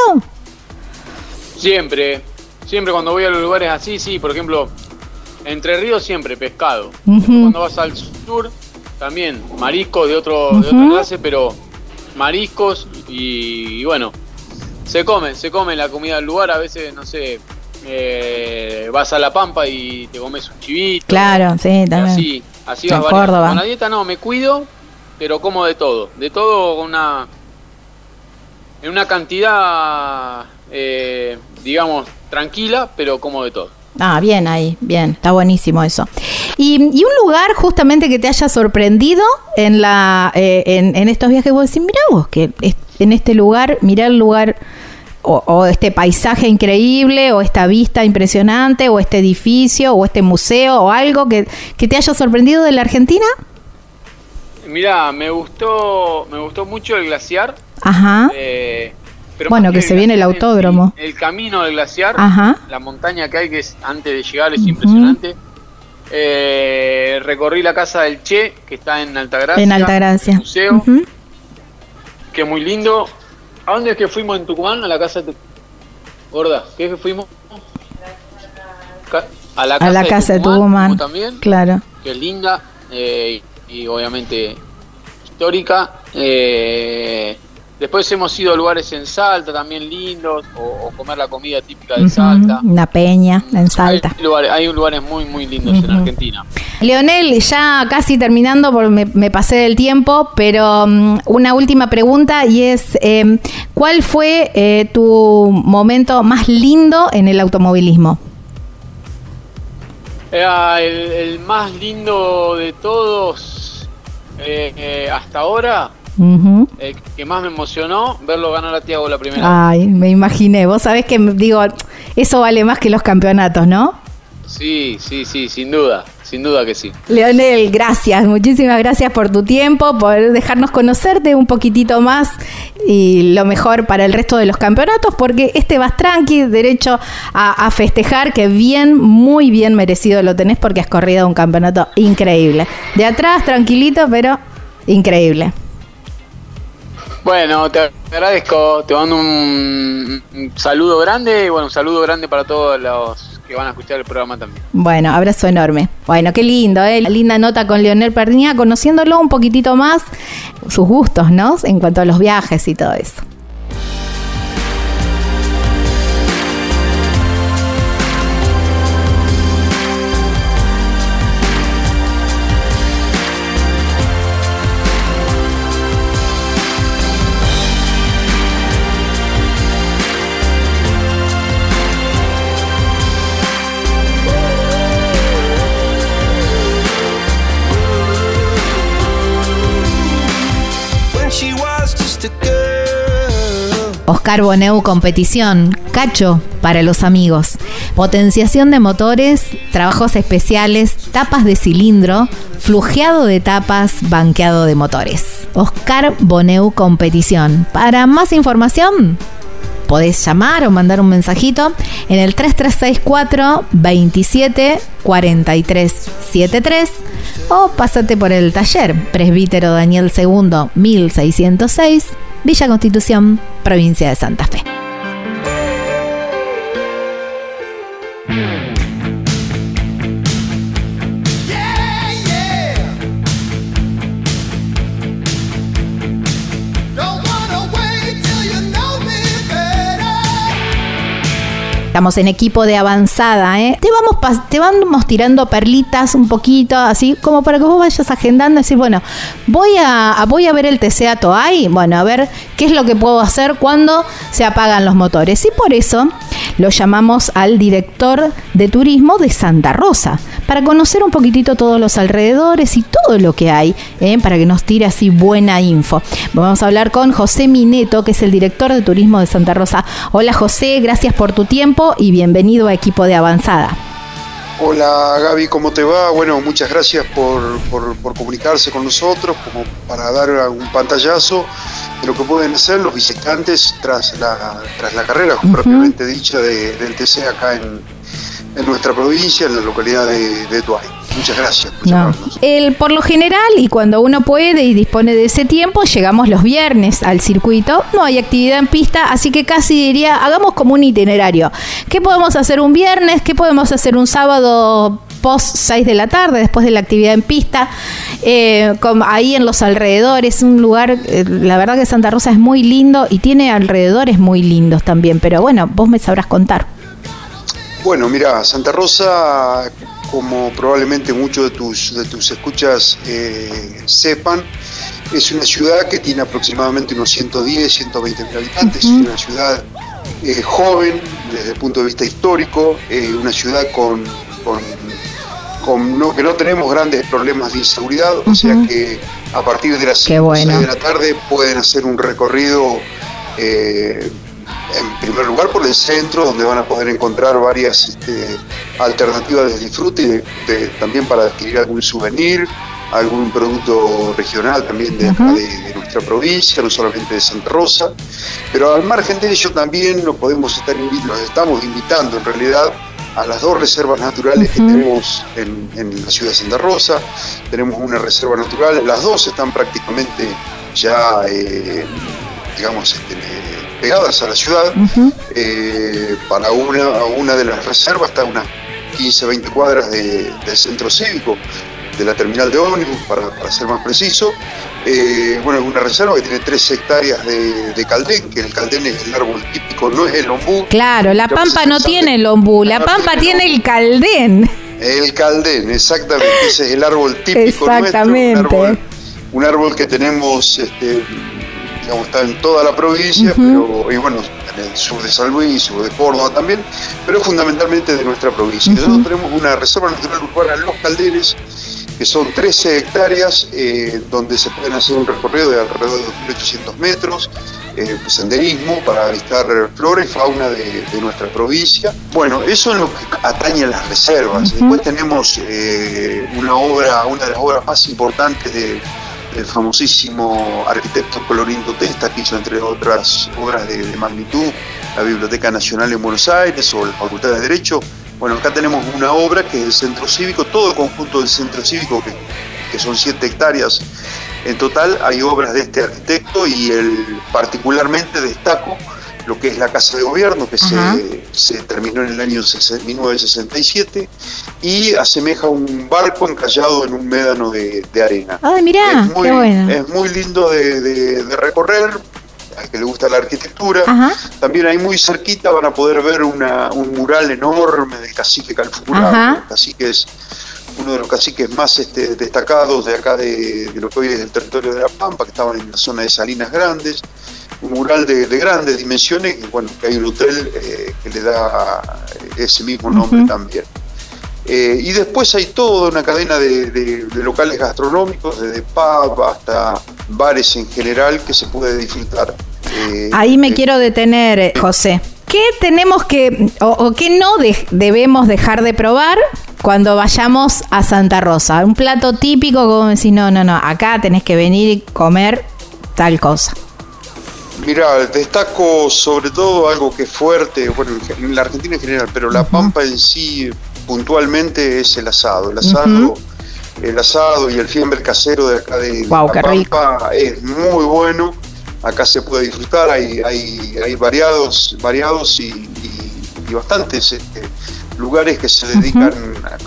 Siempre, siempre cuando voy a los lugares así, sí, por ejemplo, Entre Ríos siempre pescado. Cuando vas al sur, también mariscos de, otro, de otra clase, pero mariscos y, y bueno, se come, se come la comida del lugar, a veces, no sé, eh, vas a La Pampa y te comes un chivito.
Claro, sí, también.
Así, así vas.
Córdoba.
Con la dieta no, me cuido, pero como de todo. De todo una. En una cantidad, eh, digamos, tranquila, pero como de todo.
Ah, bien ahí, bien, está buenísimo eso. Y, y un lugar justamente que te haya sorprendido en la eh, en, en estos viajes, vos decís, mira vos, que en este lugar, mirá el lugar, o, o este paisaje increíble, o esta vista impresionante, o este edificio, o este museo, o algo que, que te haya sorprendido de la Argentina.
Mira, me gustó, me gustó mucho el glaciar.
Ajá,
eh, pero
Bueno, que se viene el autódromo.
El, camino del glaciar,
ajá.
la montaña que hay que es, antes de llegar es impresionante. Eh, recorrí la casa del Che, que está en Altagracia.
En Altagracia.
el Museo,
Ujú.
que es muy lindo. ¿A dónde es que fuimos en Tucumán? A la casa de. Gorda, ¿qué es que fuimos? Ca- A la
A la casa de Tucumán.
también,
Claro.
que es linda eh, y obviamente histórica. Eh, después hemos ido a lugares en Salta también lindos, o, o comer la comida típica de Salta.
Una peña en Salta.
Hay lugares, hay lugares muy, muy lindos en. Argentina.
Leonel, ya casi terminando, porque me, me pasé del tiempo, pero mm, una última pregunta y es, eh, ¿cuál fue eh, tu momento más lindo en el automovilismo?
Era el, el más lindo de todos eh, eh, hasta ahora, que más me emocionó, verlo ganar a Tiago la primera.
Ay, me imaginé. Vos sabés que, digo, eso vale más que los campeonatos, ¿no?
Sí, sí, sí, sin duda, sin duda que sí.
Leonel, gracias, muchísimas gracias por tu tiempo, por dejarnos conocerte un poquitito más y lo mejor para el resto de los campeonatos, porque este vas tranqui, derecho a, a festejar, que bien, muy bien merecido lo tenés porque has corrido un campeonato increíble. De atrás, tranquilito, pero increíble.
Bueno, te agradezco, te mando un, un saludo grande y bueno, un saludo grande para todos los que van a escuchar el programa también.
Bueno, abrazo enorme. Bueno, qué lindo, ¿eh? Linda nota con Leonel Perniña, conociéndolo un poquitito más, sus gustos, ¿no? En cuanto a los viajes y todo eso. Oscar Boneu Competición, Cacho para los amigos, potenciación de motores, trabajos especiales, tapas de cilindro, flujeado de tapas, banqueado de motores. Oscar Boneu Competición. Para más información, podés llamar o mandar un mensajito en el 3364 27 43 73 o pásate por el taller Presbítero Daniel II 1606 Villa Constitución, provincia de Santa Fe. Estamos en equipo de avanzada, ¿eh? Te vamos, te vamos tirando perlitas un poquito, así como para que vos vayas agendando y decir, bueno, voy a, a- voy a ver el TCA Toay, bueno, a ver qué es lo que puedo hacer cuando se apagan los motores. Y por eso lo llamamos al director de turismo de Santa Rosa, para conocer un poquitito todos los alrededores y todo lo que hay, ¿eh? para que nos tire así buena info. Vamos a hablar con José Mineto, que es el director de turismo de Santa Rosa. Hola José, gracias por tu tiempo y bienvenido a equipo de avanzada.
Hola Gaby, ¿cómo te va? Bueno, muchas gracias por, por- por comunicarse con nosotros, como para dar un pantallazo de lo que pueden hacer los visitantes tras la, tras la carrera propiamente dicha de- del TC acá en, en nuestra provincia, en la localidad de, de Tuay. Muchas gracias por
No. El, por lo general, y cuando uno puede y dispone de ese tiempo, llegamos los viernes al circuito. No hay actividad en pista, así que casi diría, hagamos como un itinerario. ¿Qué podemos hacer un viernes? ¿Qué podemos hacer un sábado? post 6 de la tarde, después de la actividad en pista, eh, con- ahí en los alrededores, un lugar, eh, la verdad que Santa Rosa es muy lindo y tiene alrededores muy lindos también, pero bueno, vos me sabrás contar.
Bueno, mira, Santa Rosa, como probablemente muchos de tus, de tus escuchas eh, sepan, es una ciudad que tiene aproximadamente unos 110, 120 mil habitantes, es una ciudad eh, joven desde el punto de vista histórico, eh, una ciudad con, con- con no, que no tenemos grandes problemas de inseguridad, o sea que a partir de las
Qué
5 o
bueno.
6 de la tarde pueden hacer un recorrido eh, en primer lugar por el centro, donde van a poder encontrar varias este, alternativas de disfrute y de- de- también para adquirir algún souvenir, algún producto regional también de, acá de, de nuestra provincia, no solamente de Santa Rosa. Pero al margen de ello también nos podemos estar los estamos invitando en realidad a las dos reservas naturales que tenemos en, en la ciudad de Santa Rosa. Tenemos una reserva natural, las dos están prácticamente ya, eh, digamos, este, pegadas a la ciudad. Eh, para una, una de las reservas está a unas 15, 20 cuadras de- del centro cívico, de la terminal de ómnibus, para, para ser más preciso. Eh, bueno, es una reserva que tiene 3 hectáreas de, de caldén, que el caldén es el árbol típico, no es el ombú.
Claro, la Pampa no tiene el ombú, la Pampa
tiene
tiene el caldén.
El caldén, exactamente, ese es el árbol típico
Exactamente.
nuestro, un árbol, un árbol que tenemos, este, digamos, está en toda la provincia, pero, y bueno, en el sur de San Luis, sur de Córdoba también, pero fundamentalmente de nuestra provincia. Nosotros tenemos una reserva natural urbana Los Calderes, que son 13 hectáreas eh, donde se pueden hacer un recorrido de alrededor de 2.800 metros, eh, senderismo para avistar flora y fauna de, nuestra provincia. Bueno, eso es lo que atañe a las reservas. Después tenemos eh, una obra, una de las obras más importantes del famosísimo arquitecto Colorindo Testa, que hizo entre otras obras de, de magnitud la Biblioteca Nacional en Buenos Aires o la Facultad de Derecho, bueno, acá tenemos una obra que es el Centro Cívico, todo el conjunto del Centro Cívico, que, son siete hectáreas. En total, hay obras de este arquitecto y el, particularmente destaco lo que es la Casa de Gobierno, que se, terminó en el año 1967 y asemeja un barco encallado en un médano de, arena.
¡Ay, mirá!
Es muy, es muy lindo de recorrer, al que le gusta la arquitectura. También ahí muy cerquita van a poder ver una, un mural enorme del cacique Calfucurado. El cacique es uno de los caciques más este, destacados de acá de, lo que hoy es el territorio de La Pampa, que estaban en la zona de Salinas Grandes. Un mural de, grandes dimensiones, y bueno, que hay un hotel eh, que le da ese mismo nombre también. Eh, y después hay toda una cadena de, locales gastronómicos, desde pub hasta bares en general, que se puede disfrutar.
Eh, Ahí me eh, quiero detener, José. ¿Qué tenemos que, o, qué no debemos dejar de probar cuando vayamos a Santa Rosa? Un plato típico, como decir, no, no, no, acá tenés que venir y comer tal cosa.
Mira, destaco sobre todo algo que es fuerte, bueno, en la Argentina en general, pero la Pampa en sí puntualmente es el asado. El asado, el asado y el fiambre casero de acá de,
La Pampa
es muy bueno. Acá se puede disfrutar, hay, hay, hay variados, variados y, bastantes este, lugares que se dedican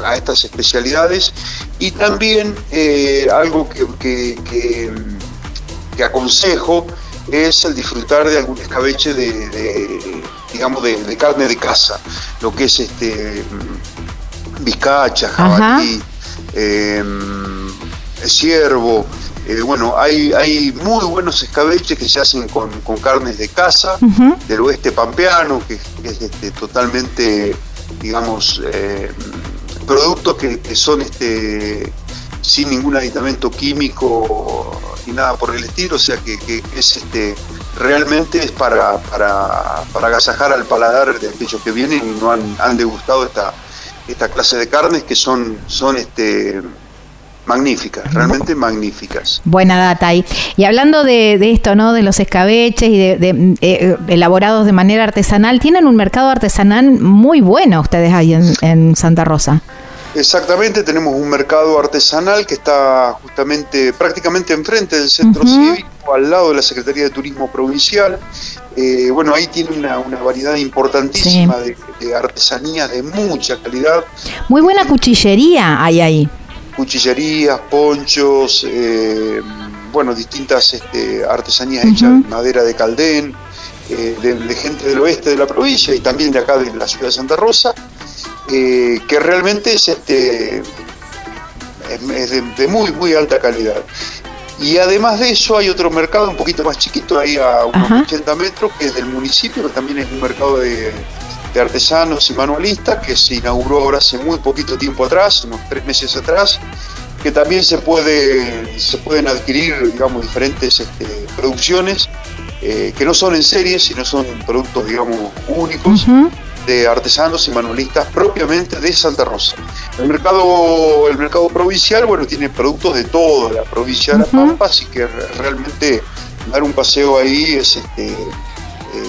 a, estas especialidades. Y también eh, algo que, que, aconsejo es el disfrutar de algún escabeche de, digamos de, carne de casa lo que es este vizcacha, jabalí, em, ciervo. Eh, bueno, hay, hay muy buenos escabeches que se hacen con, carnes de casa, del oeste pampeano, que, es este, totalmente, digamos, eh, productos que, son este, sin ningún aditamento químico ni nada por el estilo, o sea que, es este realmente es para, para, para agasajar al paladar de aquellos que vienen y no han, han degustado esta, esta clase de carnes que son, son este, magníficas, realmente magníficas.
Buena data ahí. Y hablando de, esto, ¿no? De los escabeches y de, eh, elaborados de manera artesanal, tienen un mercado artesanal muy bueno ustedes ahí en, Santa Rosa.
Exactamente, tenemos un mercado artesanal que está justamente prácticamente enfrente del centro cívico, al lado de la Secretaría de Turismo Provincial, eh, bueno, ahí tiene una, variedad importantísima de, artesanías de mucha calidad.
Muy buena cuchillería hay ahí.
Cuchillerías, ponchos, eh, bueno, distintas este, artesanías hechas de madera de caldén, eh, de, gente del oeste de la provincia y también de acá de la ciudad de Santa Rosa, que realmente es, este, es de muy, muy alta calidad. Y además de eso hay otro mercado un poquito más chiquito, ahí a unos 80 metros, que es del municipio, que también es un mercado de, artesanos y manualistas, que se inauguró ahora hace muy poquito tiempo atrás, unos tres meses atrás, que también se puede se pueden adquirir digamos diferentes este, producciones eh, que no son en serie sino son productos digamos únicos de artesanos y manualistas propiamente de Santa Rosa. El mercado, el mercado provincial, bueno, tiene productos de toda la provincia de La Pampa, así que realmente dar un paseo ahí es este, eh,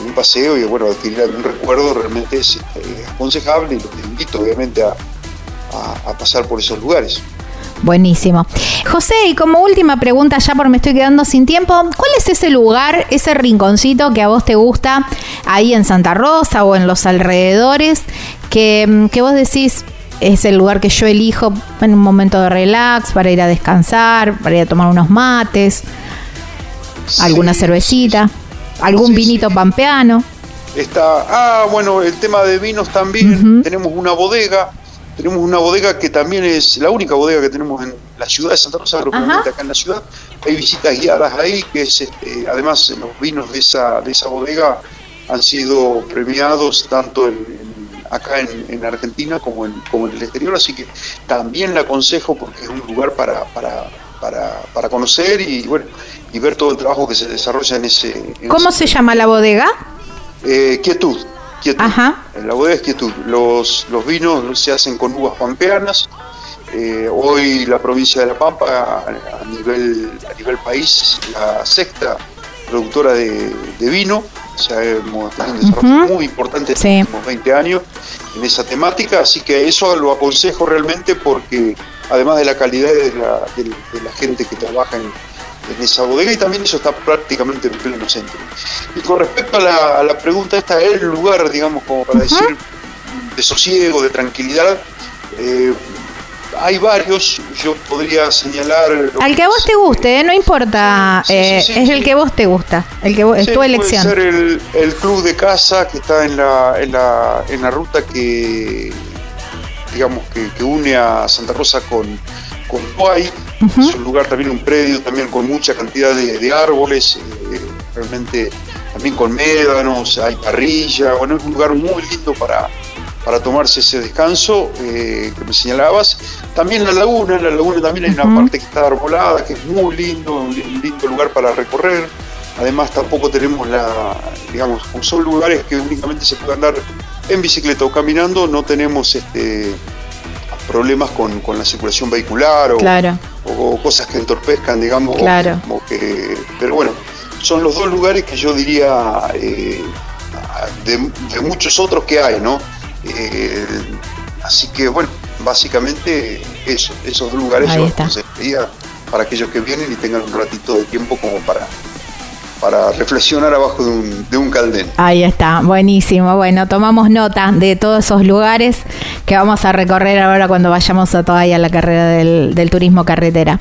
un paseo y bueno, adquirir algún recuerdo realmente es este, aconsejable y los invito obviamente a pasar por esos lugares.
Buenísimo. José, y como última pregunta, ya por me estoy quedando sin tiempo, ¿cuál es ese lugar, ese rinconcito que a vos te gusta ahí en Santa Rosa o en los alrededores, que, mm, que vos decís es el lugar que yo elijo en un momento de relax, para ir a descansar, para ir a tomar unos mates, alguna cervecita, algún vinito pampeano?
Está, ah, bueno, el tema de vinos también, tenemos una bodega tenemos una bodega que también es la única bodega que tenemos en la ciudad de Santa Rosa, propiamente acá en la ciudad. Hay visitas guiadas ahí, que es este, además los vinos de esa, de esa bodega han sido premiados tanto en, acá en, Argentina como en, como en el exterior, así que también la aconsejo porque es un lugar para, para, para, para conocer y bueno y ver todo el trabajo que se desarrolla en ese...
¿Cómo se llama la bodega?
Eh, quietud. Quietud. Ajá. La bodega es quietud. Los, los vinos se hacen con uvas pampeanas. Eh, hoy la provincia de La Pampa, a, nivel, a nivel país, la sexta productora de, vino. O sea, hemos tenido un desarrollo muy importante en los últimos 20 años en esa temática. Así que eso lo aconsejo realmente porque, además de la calidad de la, de la gente que trabaja en en esa bodega y también eso está prácticamente en pleno centro. Y con respecto a la, pregunta esta, el lugar, digamos, como para decir, de sosiego, de tranquilidad, eh, hay varios, yo podría señalar...
Al que a vos te guste, ¿eh? no importa, eh, es el que vos te gusta, el que es tu elección.
Puede ser el, club de casa que está en la, en la, en la ruta que, digamos, que, une a Santa Rosa con, con es un lugar también, un predio también con mucha cantidad de, árboles, eh, realmente también con médanos, hay parrilla, bueno, es un lugar muy lindo para, para tomarse ese descanso eh, que me señalabas. También la laguna, en la laguna también hay una parte que está arbolada, que es muy lindo, un lindo lugar para recorrer. Además tampoco tenemos la, digamos, son lugares que únicamente se puede andar en bicicleta o caminando, no tenemos este problemas con, la circulación vehicular o, o, cosas que entorpezcan, digamos.
Claro.
que, pero bueno, son los dos lugares que yo diría eh, de, muchos otros que hay, ¿no? Eh, así que bueno, básicamente eso, esos dos lugares yo aconsejaría para aquellos que vienen y tengan un ratito de tiempo como para para reflexionar abajo de un, de un caldén.
Ahí está, buenísimo. Bueno, tomamos nota de todos esos lugares que vamos a recorrer ahora cuando vayamos a todavía la carrera del, turismo carretera.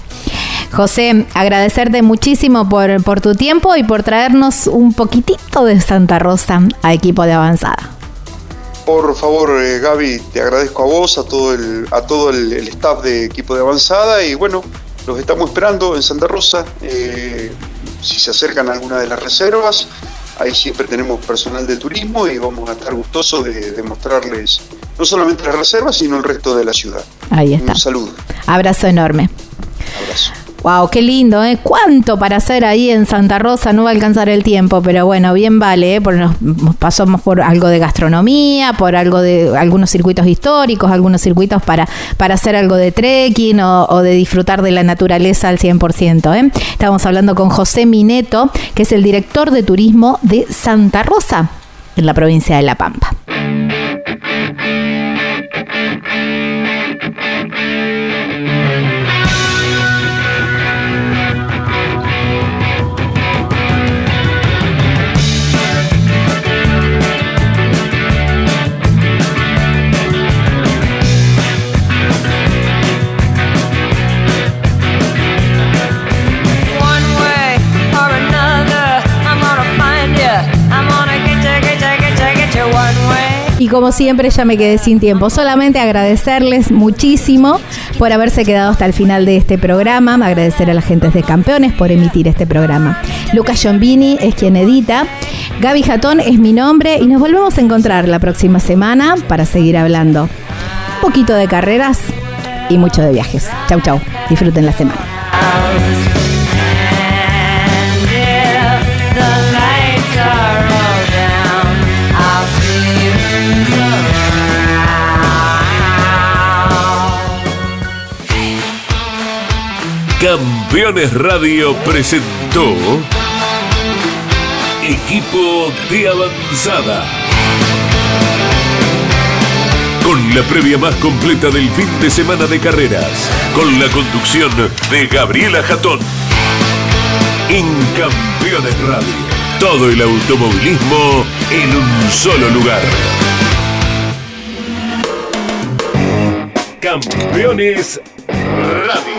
José, agradecerte muchísimo por, por tu tiempo y por traernos un poquitito de Santa Rosa a equipo de avanzada.
Por favor, eh, Gaby, te agradezco a vos, a todo el, a todo el, staff de equipo de avanzada y bueno, los estamos esperando en Santa Rosa. Eh, si se acercan a alguna de las reservas, ahí siempre tenemos personal de turismo y vamos a estar gustosos de, mostrarles no solamente las reservas, sino el resto de la ciudad.
Ahí está.
Un saludo.
Abrazo enorme.
Abrazo.
Wow, qué lindo, ¿eh? Cuánto para hacer ahí en Santa Rosa, no va a alcanzar el tiempo, pero bueno, bien vale, ¿eh? Porque nos pasamos por algo de gastronomía, por algo de algunos circuitos históricos, algunos circuitos para, para hacer algo de trekking o, de disfrutar de la naturaleza al 100%. ¿eh? Estamos hablando con José Mineto, que es el director de turismo de Santa Rosa, en la provincia de La Pampa. Como siempre ya me quedé sin tiempo. Solamente agradecerles muchísimo por haberse quedado hasta el final de este programa. Agradecer a la gente de Campeones por emitir este programa. Lucas Giombini es quien edita. Gaby Jatón es mi nombre y nos volvemos a encontrar la próxima semana para seguir hablando un poquito de carreras y mucho de viajes. Chau, chau. Disfruten la semana.
Campeones Radio presentó Equipo de Avanzada. Con la previa más completa del fin de semana de carreras, con la conducción de Gabriela Jatón. En Campeones Radio, todo el automovilismo en un solo lugar. Campeones Radio.